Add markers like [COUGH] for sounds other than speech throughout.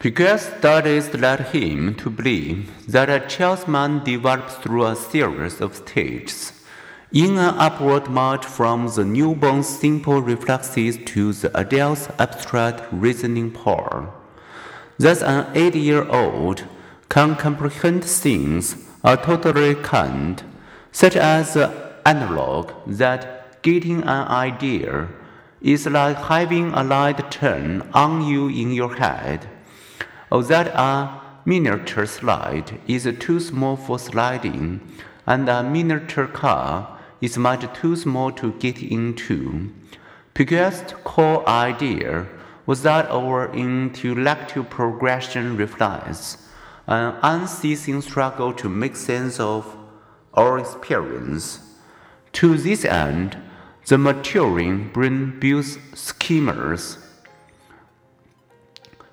Piaget's studies led him to believe that a child's mind develops through a series of stages, in an upward march from the newborn's simple reflexes to the adult's abstract reasoning power. Thus, an eight year old can comprehend things a toddler can't, such as the analog that getting an idea is like having a light turn on you in your head, or that a miniature slide is too small for sliding, and a miniature car is much too small to get into. Piaget's core idea was that our intellectual progression reflects an unceasing struggle to make sense of our experience. To this end, the maturing brain builds schemas,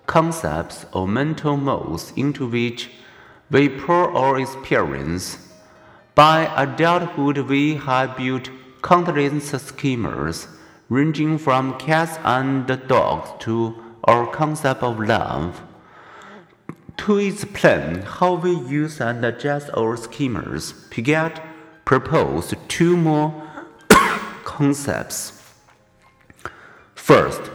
concepts, or mental molds into which we pour our experience. By adulthood, we have built countless schemas, ranging from cats and dogs to our concept of love. To explain how we use and adjust our schemas, Piaget proposed two more [COUGHS] concepts. First,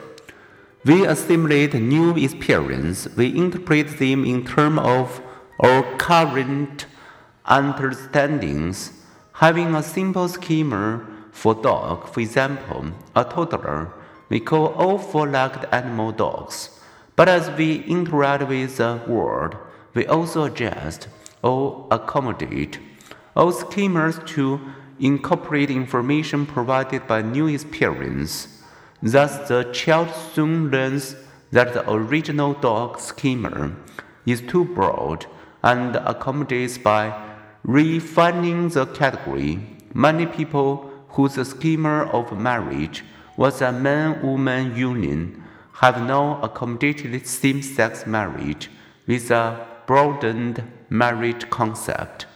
we assimilate new experience, we interpret them in terms of our current understandings. Having a simple schema for dog, for example, a toddler, we call all four-legged animal dogs. But as we interact with the world, we also adjust or accommodate our schemas to incorporate information provided by new experience. Thus, the child soon learns that the original dog schema is too broad and accommodates by refining the category. Many people whose schema of marriage was a man woman union have now accommodated same sex marriage with a broadened marriage concept.